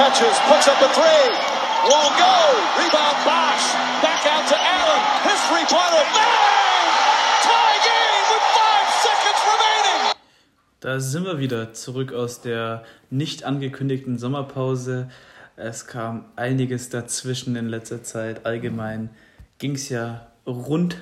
catches, puts up a three. Won't go. Rebound Bosch. Back out to Allen. His three-pointer. Bang! Tie game with five seconds remaining. Da sind wir wieder zurück aus der nicht angekündigten Sommerpause. Es kam einiges dazwischen in letzter Zeit. Allgemein ging es ja rund.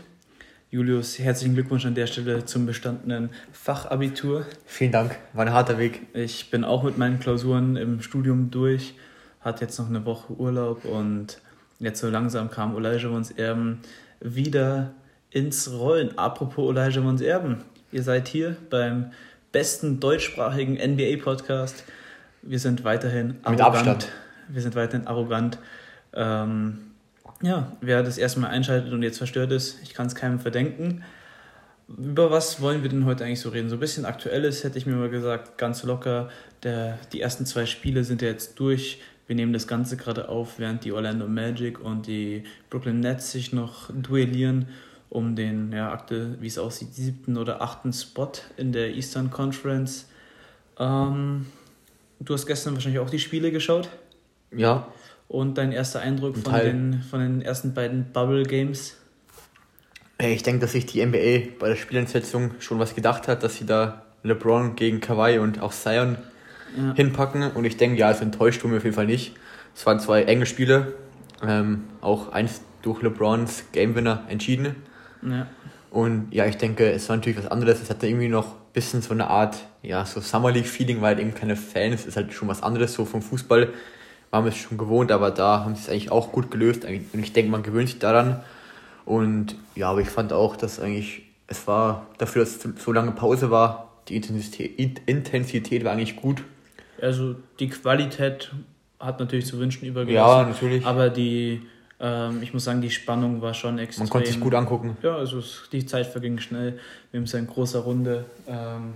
Julius, herzlichen Glückwunsch an der Stelle zum bestandenen Fachabitur. Vielen Dank, war ein harter Weg. Ich bin auch mit meinen Klausuren im Studium durch, hatte jetzt noch eine Woche Urlaub und jetzt so langsam kam Elijah Mons Erben wieder ins Rollen. Apropos Elijah Mons Erben, ihr seid hier beim besten deutschsprachigen NBA-Podcast. Wir sind weiterhin arrogant. Mit Abstand. Wir sind weiterhin arrogant. Ähm, ja, wer das erste Mal einschaltet und jetzt verstört ist, ich kann es keinem verdenken. Über was wollen wir denn heute eigentlich so reden? So ein bisschen aktuelles hätte ich mir mal gesagt, ganz locker. Der, die ersten zwei Spiele sind ja jetzt durch. Wir nehmen das Ganze gerade auf, während die Orlando Magic und die Brooklyn Nets sich noch duellieren um den, ja, aktuell, wie es aussieht, siebten oder achten Spot in der Eastern Conference. Ähm, du hast gestern wahrscheinlich auch die Spiele geschaut. Ja. Und dein erster Eindruck von den, von den ersten beiden Bubble Games? Ich denke, dass sich die NBA bei der Spielentsetzung schon was gedacht hat, dass sie da LeBron gegen Kawhi und auch Zion ja. hinpacken. Und ich denke, ja, es enttäuscht mich auf jeden Fall nicht. Es waren zwei enge Spiele, ähm, auch eins durch LeBrons Game Winner entschieden. Ja. Und ja, ich denke, es war natürlich was anderes. Es hatte irgendwie noch ein bisschen so eine Art, ja, so Summer League-Feeling, weil eben keine Fans, es ist halt schon was anderes so vom Fußball waren wir es schon gewohnt, aber da haben sie es eigentlich auch gut gelöst. Und ich denke, man gewöhnt sich daran. Und ja, aber ich fand auch, dass eigentlich, es war dafür, dass es so lange Pause war, die Intensität, Intensität war eigentlich gut. Also die Qualität hat natürlich zu wünschen übergelassen. Ja, natürlich. Aber die, ähm, ich muss sagen, die Spannung war schon extrem. Man konnte sich gut angucken. Ja, also die Zeit verging schnell. Wir haben es in großer Runde ähm,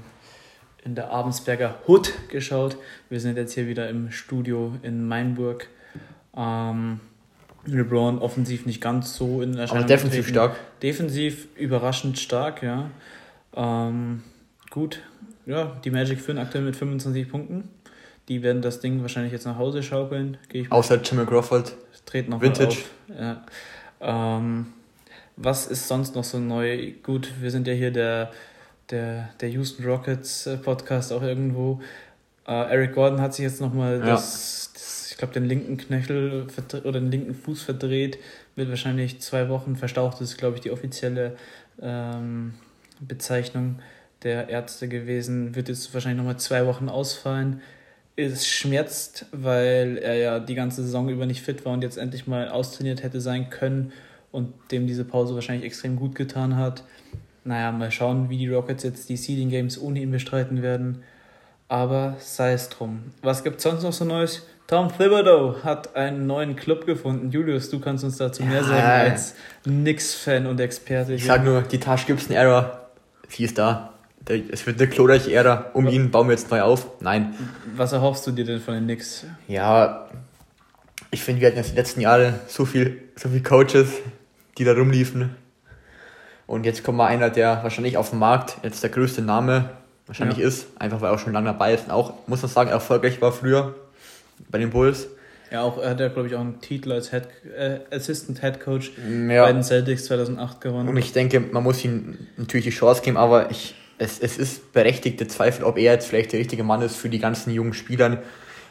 in der Abensberger Hut geschaut. Wir sind jetzt hier wieder im Studio in Mainburg. Ähm, LeBron offensiv nicht ganz so in Erscheinung. Aber defensiv stark. Defensiv überraschend stark, ja. Ähm, gut, ja, die Magic führen aktuell mit 25 Punkten. Die werden das Ding wahrscheinlich jetzt nach Hause schaukeln. Gehe ich Außer Jimmy Crawford. Treten noch Vintage. Ja. Ähm, was ist sonst noch so neu? Gut, wir sind ja hier der der, der Houston Rockets äh, Podcast auch irgendwo. Uh, Eric Gordon hat sich jetzt nochmal ja. das, das, ich glaube, den linken Knöchel oder den linken Fuß verdreht, wird wahrscheinlich zwei Wochen verstaucht. Das ist, glaube ich, die offizielle ähm, Bezeichnung der Ärzte gewesen. Wird jetzt wahrscheinlich nochmal zwei Wochen ausfallen. Es schmerzt, weil er ja die ganze Saison über nicht fit war und jetzt endlich mal austrainiert hätte sein können und dem diese Pause wahrscheinlich extrem gut getan hat. Naja, mal schauen, wie die Rockets jetzt die Seeding Games ohne ihn bestreiten werden. Aber sei es drum. Was gibt es sonst noch so Neues? Tom Thibodeau hat einen neuen Club gefunden. Julius, du kannst uns dazu mehr sagen als Knicks-Fan und Experte. Ich sag nur, die Tash Gibson-Ära, sie ist da. Es wird eine glorreiche Ära. Um ihn bauen wir jetzt neu auf. Nein. Was erhoffst du dir denn von den Knicks? Ja, ich finde, wir hatten jetzt die letzten Jahre so viel, so viel Coaches, die da rumliefen. Und jetzt kommt mal einer, der wahrscheinlich auf dem Markt jetzt der größte Name wahrscheinlich ja. ist, einfach weil er auch schon lange dabei ist und auch, muss man sagen, erfolgreich war früher bei den Bulls. Ja, auch, er hat ja, glaube ich, auch einen Titel als Head, äh, Assistant Head Coach ja. bei den Celtics 2008 gewonnen. Und ich denke, man muss ihm natürlich die Chance geben, aber ich, es, es ist berechtigte Zweifel, ob er jetzt vielleicht der richtige Mann ist für die ganzen jungen Spielern,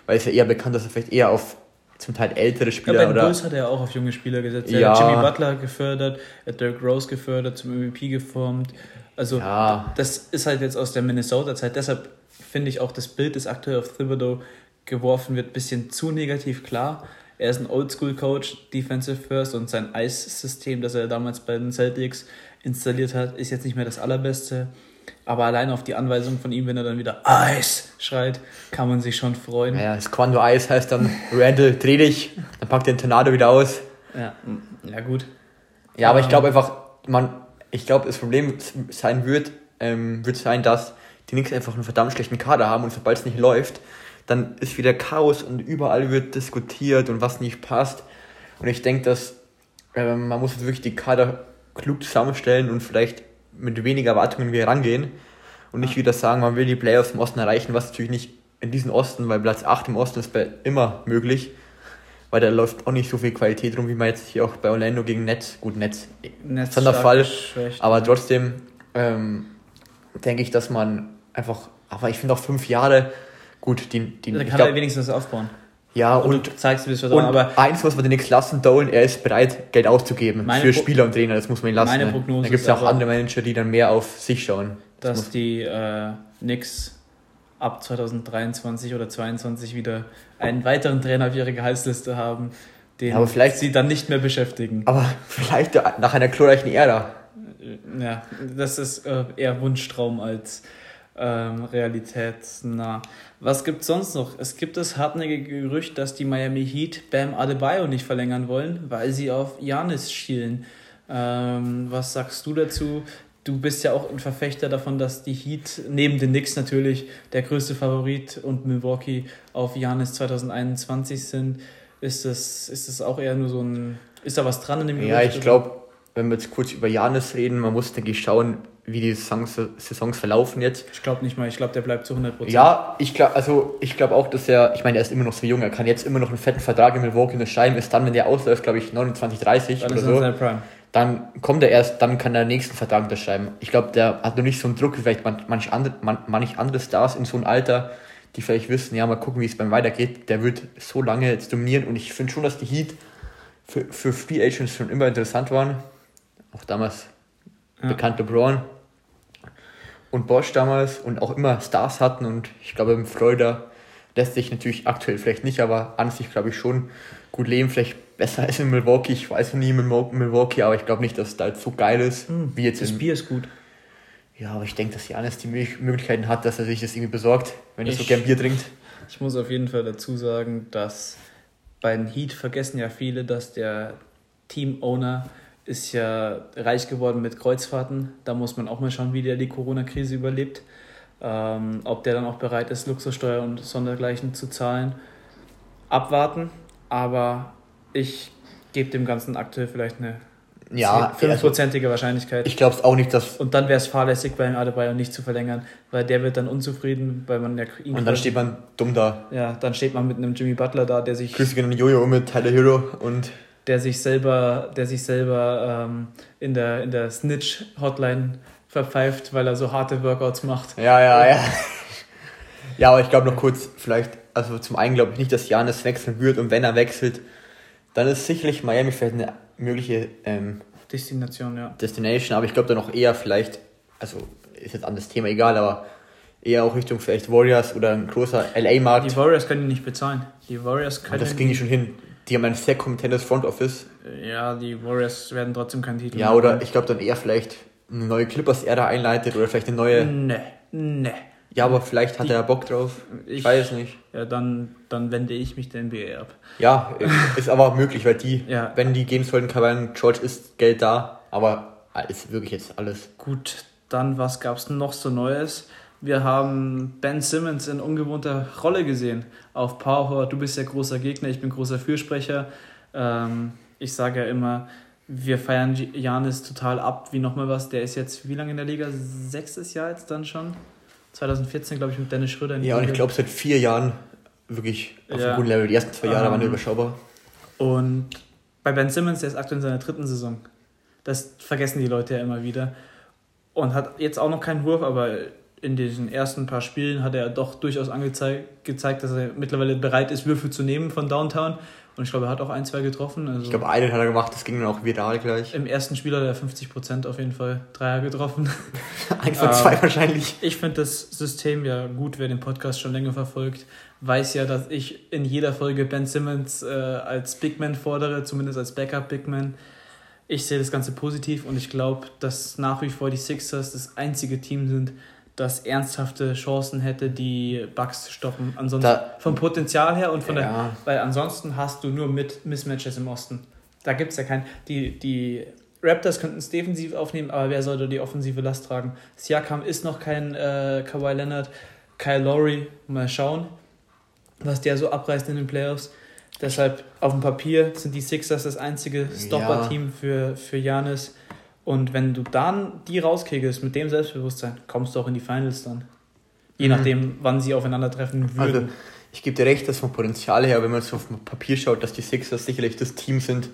weil es ja eher bekannt, dass er vielleicht eher auf zum Teil ältere Spieler. Ja, bei den Bulls hat er auch auf junge Spieler gesetzt. Er hat Jimmy Butler gefördert, er hat Dirk Rose gefördert, zum MVP geformt. Also ja. das ist halt jetzt aus der Minnesota-Zeit. Deshalb finde ich auch das Bild, das aktuell auf Thibodeau geworfen wird, ein bisschen zu negativ klar. Er ist ein Oldschool-Coach, Defensive First und sein Ice-System, das er damals bei den Celtics installiert hat, ist jetzt nicht mehr das allerbeste. Aber allein auf die Anweisung von ihm, wenn er dann wieder Eis schreit, kann man sich schon freuen. Ja, das Quando Eis heißt dann, Randall, dreh dich, dann packt den Tornado wieder aus. Ja, ja gut. Ja, aber ich glaube einfach, man, ich glaube, das Problem sein wird, ähm, wird sein, dass die Knicks einfach einen verdammt schlechten Kader haben und sobald es nicht läuft, dann ist wieder Chaos und überall wird diskutiert und was nicht passt. Und ich denke, dass ähm, man muss wirklich die Kader klug zusammenstellen und vielleicht mit weniger Erwartungen wir rangehen und nicht wieder sagen, man will die Playoffs im Osten erreichen, was natürlich nicht in diesen Osten, weil Platz 8 im Osten ist immer möglich, weil da läuft auch nicht so viel Qualität rum, wie man jetzt hier auch bei Orlando gegen Netz, gut, Netz, Netz Sonderfall, aber trotzdem ähm, denke ich, dass man einfach, aber ich finde auch fünf Jahre, gut, die, die da kann glaub, er wenigstens aufbauen. Ja, und, und zeigst du das schon, aber eins muss man den Nix lassen, Dolan, er ist bereit, Geld auszugeben für Spieler und Trainer, das muss man ihn lassen. Meine ne? Prognose Dann gibt es ja auch andere Manager, die dann mehr auf sich schauen. Das dass die äh, Knicks ab 2023 oder 2022 wieder einen weiteren Trainer auf ihrer Gehaltsliste haben, den aber vielleicht, sie dann nicht mehr beschäftigen. Aber vielleicht nach einer glorreichen Ära. Ja, das ist äh, eher Wunschtraum als ähm, realitätsnah. Was gibt es sonst noch? Es gibt das hartnäckige Gerücht, dass die Miami Heat Bam Adebayo nicht verlängern wollen, weil sie auf Janis schielen. Ähm, was sagst du dazu? Du bist ja auch ein Verfechter davon, dass die Heat neben den Knicks natürlich der größte Favorit und Milwaukee auf Janis 2021 sind. Ist das, ist das auch eher nur so ein. Ist da was dran in dem Gerücht? Ja, ich glaube, wenn wir jetzt kurz über Janis reden, man muss, denke ich, schauen, wie die Saisons, Saisons verlaufen jetzt. Ich glaube nicht mal, ich glaube, der bleibt zu 100%. Ja, ich glaube also ich glaube auch, dass er, ich meine, er ist immer noch so jung, er kann jetzt immer noch einen fetten Vertrag in Milwaukee unterschreiben, ist dann, wenn der ausläuft, glaube ich, 29, 30 dann oder so. Dann kommt er erst, dann kann er den nächsten Vertrag unterschreiben. Ich glaube, der hat noch nicht so einen Druck wie vielleicht manch andere, man, manch andere Stars in so einem Alter, die vielleicht wissen, ja, mal gucken, wie es beim weitergeht. Der wird so lange jetzt dominieren und ich finde schon, dass die Heat für, für Free Agents schon immer interessant waren. Auch damals ja. bekannt LeBron und Bosch damals und auch immer Stars hatten und ich glaube im Florida lässt sich natürlich aktuell vielleicht nicht, aber an sich glaube ich schon gut leben, vielleicht besser als in Milwaukee. Ich weiß noch nie in Milwaukee, aber ich glaube nicht, dass es da halt so geil ist, mhm, wie jetzt Das Bier ist gut. Ja, aber ich denke, dass Janis die Möglichkeiten hat, dass er sich das irgendwie besorgt, wenn er so gern Bier trinkt. Ich muss auf jeden Fall dazu sagen, dass bei den Heat vergessen ja viele, dass der Team-Owner ist ja reich geworden mit Kreuzfahrten. Da muss man auch mal schauen, wie der die Corona-Krise überlebt. Ähm, ob der dann auch bereit ist, Luxussteuer und Sondergleichen zu zahlen. Abwarten. Aber ich gebe dem Ganzen aktuell vielleicht eine ja, 5%ige also, Wahrscheinlichkeit. Ich glaube es auch nicht, dass. Und dann wäre es fahrlässig, bei Adebayo nicht zu verlängern, weil der wird dann unzufrieden, weil man ja ihn Und dann steht man dumm da. Ja, dann steht man mit einem Jimmy Butler da, der sich. Grüße gerne Jojo mit Tyler Hero und der sich selber, der sich selber ähm, in der, in der Snitch-Hotline verpfeift, weil er so harte Workouts macht. Ja, ja, ja. Ja, aber ich glaube noch kurz, vielleicht, also zum einen glaube ich nicht, dass Janis wechseln wird und wenn er wechselt, dann ist sicherlich Miami vielleicht eine mögliche ähm, Destination, ja. Destination, aber ich glaube dann noch eher vielleicht, also ist jetzt an das Thema egal, aber eher auch Richtung vielleicht Warriors oder ein großer LA-Markt. Die Warriors können ihn nicht bezahlen. Die Warriors können. Und das ging schon hin. Die haben ein sehr kompetentes Front Office. Ja, die Warriors werden trotzdem keinen Titel Ja, oder ich glaube dann eher vielleicht eine neue Clippers-Ära einleitet oder vielleicht eine neue. Ne, ne. Ja, aber vielleicht hat die, er Bock drauf. Ich, ich weiß nicht. Ja, dann, dann wende ich mich der NBA ab. Ja, ist aber auch möglich, weil die, ja. wenn die gehen sollten, Kawhi George ist Geld da, aber ist wirklich jetzt alles. Gut, dann was gab es noch so Neues? Wir haben Ben Simmons in ungewohnter Rolle gesehen auf Power. Du bist ja großer Gegner, ich bin großer Fürsprecher. Ähm, ich sage ja immer, wir feiern Janis total ab, wie nochmal was. Der ist jetzt wie lange in der Liga? Sechstes Jahr jetzt dann schon? 2014, glaube ich, mit Dennis Schröder. ja, und ich glaube seit vier Jahren wirklich auf ja. einem guten Level. Die ersten zwei Jahre ähm, waren überschaubar. Und bei Ben Simmons, der ist aktuell in seiner dritten Saison. Das vergessen die Leute ja immer wieder. Und hat jetzt auch noch keinen Wurf, aber in diesen ersten paar Spielen hat er doch durchaus angezeigt, gezeigt, dass er mittlerweile bereit ist, Würfe zu nehmen von Downtown. Und ich glaube, er hat auch ein, zwei getroffen. Also ich glaube, einen hat er gemacht, das ging dann auch viral gleich. Im ersten Spiel hat er 50% auf jeden Fall Dreier getroffen. ein von zwei ähm, wahrscheinlich. Ich finde das System ja gut, wer den Podcast schon länger verfolgt, weiß ja, dass ich in jeder Folge Ben Simmons äh, als Big Man fordere, zumindest als Backup Big Man. Ich sehe das Ganze positiv und ich glaube, dass nach wie vor die Sixers das einzige Team sind, das ernsthafte Chancen hätte, die Bugs zu stoppen. Ansonsten da, vom Potenzial her und von ja. der, weil ansonsten hast du nur mit Mismatches im Osten. Da gibt es ja keinen. Die, die Raptors könnten es defensiv aufnehmen, aber wer sollte die offensive Last tragen? Siakam ist noch kein äh, Kawhi Leonard, Kyle Lowry, mal schauen, was der so abreißt in den Playoffs. Deshalb auf dem Papier sind die Sixers das einzige Stopper-Team ja. für, für Janis. Und wenn du dann die rauskegelst mit dem Selbstbewusstsein, kommst du auch in die Finals dann. Je mhm. nachdem, wann sie aufeinandertreffen würden. Also, ich gebe dir recht, dass vom Potenzial her, wenn man so auf dem Papier schaut, dass die Sixers sicherlich das Team sind,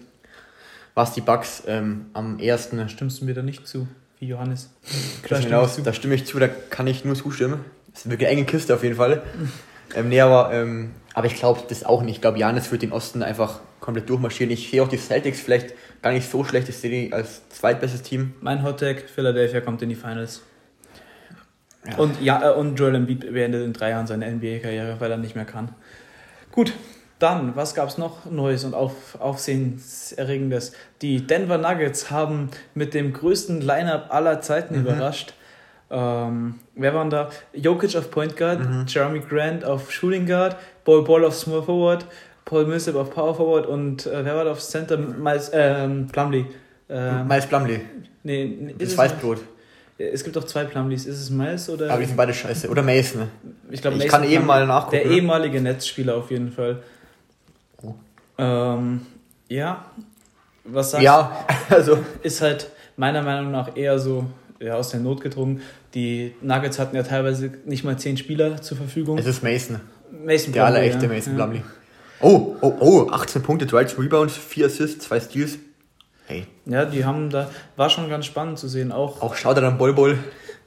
was die Bucks ähm, am ersten. Stimmst du mir da nicht zu, wie Johannes? Da stimme, da stimme ich zu, da kann ich nur zustimmen. Das ist wirklich eine enge Kiste auf jeden Fall. ähm, nee, aber, ähm, aber ich glaube das auch nicht. Ich glaube, Janis wird den Osten einfach komplett durchmarschieren. Ich sehe auch die Celtics vielleicht gar nicht so schlecht. Ich sehe die als zweitbestes Team. Mein Hottag, Philadelphia kommt in die Finals. Ja. Und, ja, äh, und Joel Embiid beendet in drei Jahren seine NBA-Karriere, weil er nicht mehr kann. Gut, dann, was gab es noch Neues und auf, Aufsehenserregendes? Die Denver Nuggets haben mit dem größten Lineup aller Zeiten mhm. überrascht. Ähm, wer waren da? Jokic auf Point Guard, mhm. Jeremy Grant auf Shooting Guard, Ball Ball auf Small Forward, Paul Millsap auf Power Forward und äh, wer war da auf Center? Miles ähm, Plumlee. Ähm, Miles Plumlee. Nee, nee das Weißbrot. Es gibt auch zwei Plumlees. Ist es Miles oder? Aber die sind beide scheiße. Oder Mason. Ich glaube, ich kann eben mal nachgucken. Der ehemalige Netzspieler auf jeden Fall. Ähm, ja, was sagst Ja, also. Ist halt meiner Meinung nach eher so ja, aus der Not gedrungen. Die Nuggets hatten ja teilweise nicht mal zehn Spieler zur Verfügung. Es ist Mason. Mason Der allerechte ja. Mason ja. Oh, oh, oh, 18 Punkte, 13 Rebounds, 4 Assists, 2 Steals. Hey. Ja, die haben da, war schon ganz spannend zu sehen. Auch, auch schaut er dann Bol Bol.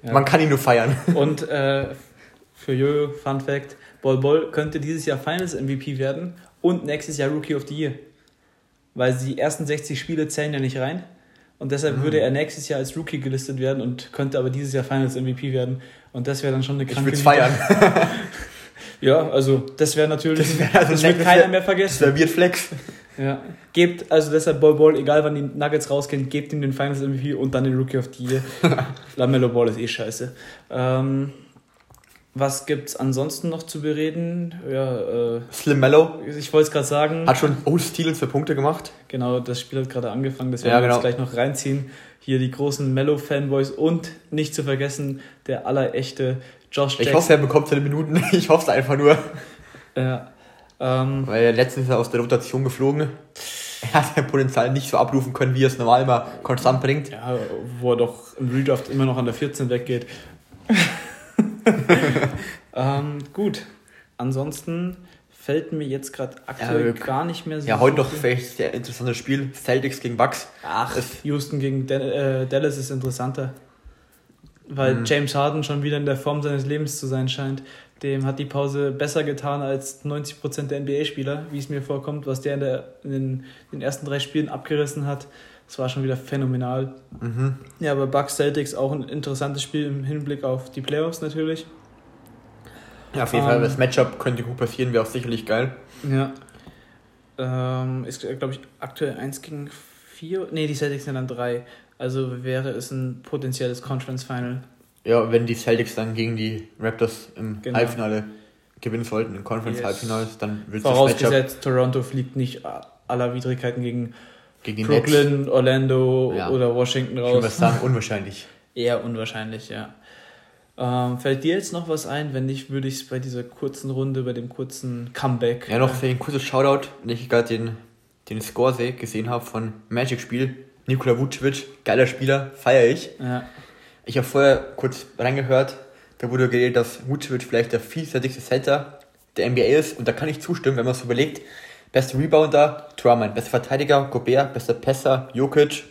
Ja. Man kann ihn nur feiern. Und äh, für Jojo, Fun Fact: Bol Bol könnte dieses Jahr Finals MVP werden und nächstes Jahr Rookie of the Year. Weil die ersten 60 Spiele zählen ja nicht rein. Und deshalb mhm. würde er nächstes Jahr als Rookie gelistet werden und könnte aber dieses Jahr Finals MVP werden. Und das wäre dann schon eine kranke Ich würde feiern. ja, also das wäre natürlich. Das, wär also das wird keiner mehr vergessen. Das wird Flex. Ja. Gebt, also deshalb Ball Ball, egal wann die Nuggets rausgehen, gebt ihm den Finals MVP und dann den Rookie of the Year. Lamello Ball ist eh scheiße. Ähm, was gibt's ansonsten noch zu bereden? Ja, äh, Slim Mellow. Ich wollte es gerade sagen. Hat schon oh, Steals für Punkte gemacht. Genau, das Spiel hat gerade angefangen, das werden ja, genau. wir jetzt gleich noch reinziehen. Hier die großen Mellow-Fanboys und nicht zu vergessen, der allerechte Josh Jackson. Ich hoffe, er bekommt seine Minuten. Ich hoffe es einfach nur. Ja. Ähm, Weil er letztens ist er aus der Rotation geflogen. Er hat sein Potenzial nicht so abrufen können, wie er es normal immer konstant bringt. Ja, wo er doch im Redraft immer noch an der 14 weggeht. ähm, gut. Ansonsten fällt mir jetzt gerade aktuell ja, gar nicht mehr so. Ja, heute noch vielleicht sehr interessantes Spiel. Celtics gegen Bucks. Ach, Houston gegen äh, Dallas ist interessanter. Weil mhm. James Harden schon wieder in der Form seines Lebens zu sein scheint. Dem hat die Pause besser getan als 90% der NBA-Spieler, wie es mir vorkommt, was der in, der in den, den ersten drei Spielen abgerissen hat. Das war schon wieder phänomenal. Mhm. Ja, aber Bucks Celtics auch ein interessantes Spiel im Hinblick auf die Playoffs natürlich. Ja, auf jeden ähm, Fall. Das Matchup könnte gut passieren, wäre auch sicherlich geil. Ja. Ähm, ist, glaube ich, aktuell 1 gegen 4. Ne, die Celtics sind dann 3. Also wäre es ein potenzielles Conference Final. Ja, wenn die Celtics dann gegen die Raptors im genau. Halbfinale gewinnen sollten, im Conference yes. Halbfinale, dann wird es Vorausgesetzt, Toronto fliegt nicht aller Widrigkeiten gegen gegen Brooklyn, Nets. Orlando ja. oder Washington raus. Ich würde sagen, unwahrscheinlich. Eher unwahrscheinlich, ja. Ähm, fällt dir jetzt noch was ein? Wenn nicht, würde ich es bei dieser kurzen Runde, bei dem kurzen Comeback. Ja, noch für ein kurzes Shoutout, wenn ich gerade den, den Score gesehen habe von Magic-Spiel. Nikola Vucevic, geiler Spieler, feiere ich. Ja. Ich habe vorher kurz reingehört, da wurde geredet, dass Vucevic vielleicht der vielseitigste Center der NBA ist. Und da kann ich zustimmen, wenn man es überlegt. Bester Rebounder, Drummond. Bester Verteidiger, Gobert. Bester Pässer, Jokic.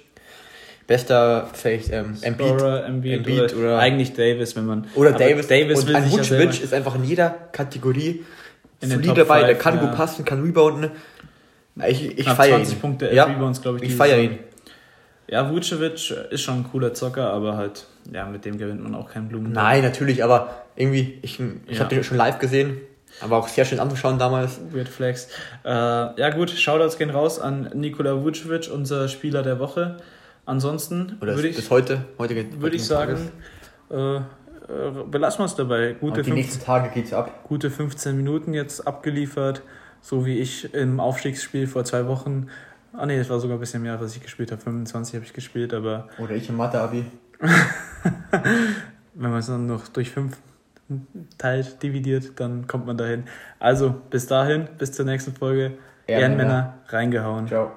Bester vielleicht ähm, Embiid, Embiid, Embiid oder, oder, eigentlich Davis, wenn man oder Davis. Davis und ein Vucevic ist einfach in jeder Kategorie solid dabei. Der kann ja. gut passen, kann rebounden. Ich, ich feiere ihn. Punkte, ja, Rebounds, ich. Ich feiere ihn. Ja, Vucevic ist schon ein cooler Zocker, aber halt, ja, mit dem gewinnt man auch keinen Blumen. Nein, natürlich, aber irgendwie, ich, ich ja. habe den schon live gesehen. Aber auch sehr schön anzuschauen damals. Weird Flex. Äh, ja gut, Shoutouts gehen raus an Nikola Vucevic, unser Spieler der Woche. Ansonsten Oder würde ich, bis heute, heute geht, würde ich sagen, äh, äh, belassen wir es dabei. Gute die 15, nächsten Tage geht's ab. Gute 15 Minuten jetzt abgeliefert, so wie ich im Aufstiegsspiel vor zwei Wochen. Ah ne, das war sogar ein bisschen mehr, was ich gespielt habe. 25 habe ich gespielt, aber. Oder ich im Mathe-Abi. Wenn man es dann noch durch fünf teilt, dividiert, dann kommt man dahin. Also bis dahin, bis zur nächsten Folge. Ehrenmänner, Ehrenmänner reingehauen. Ciao.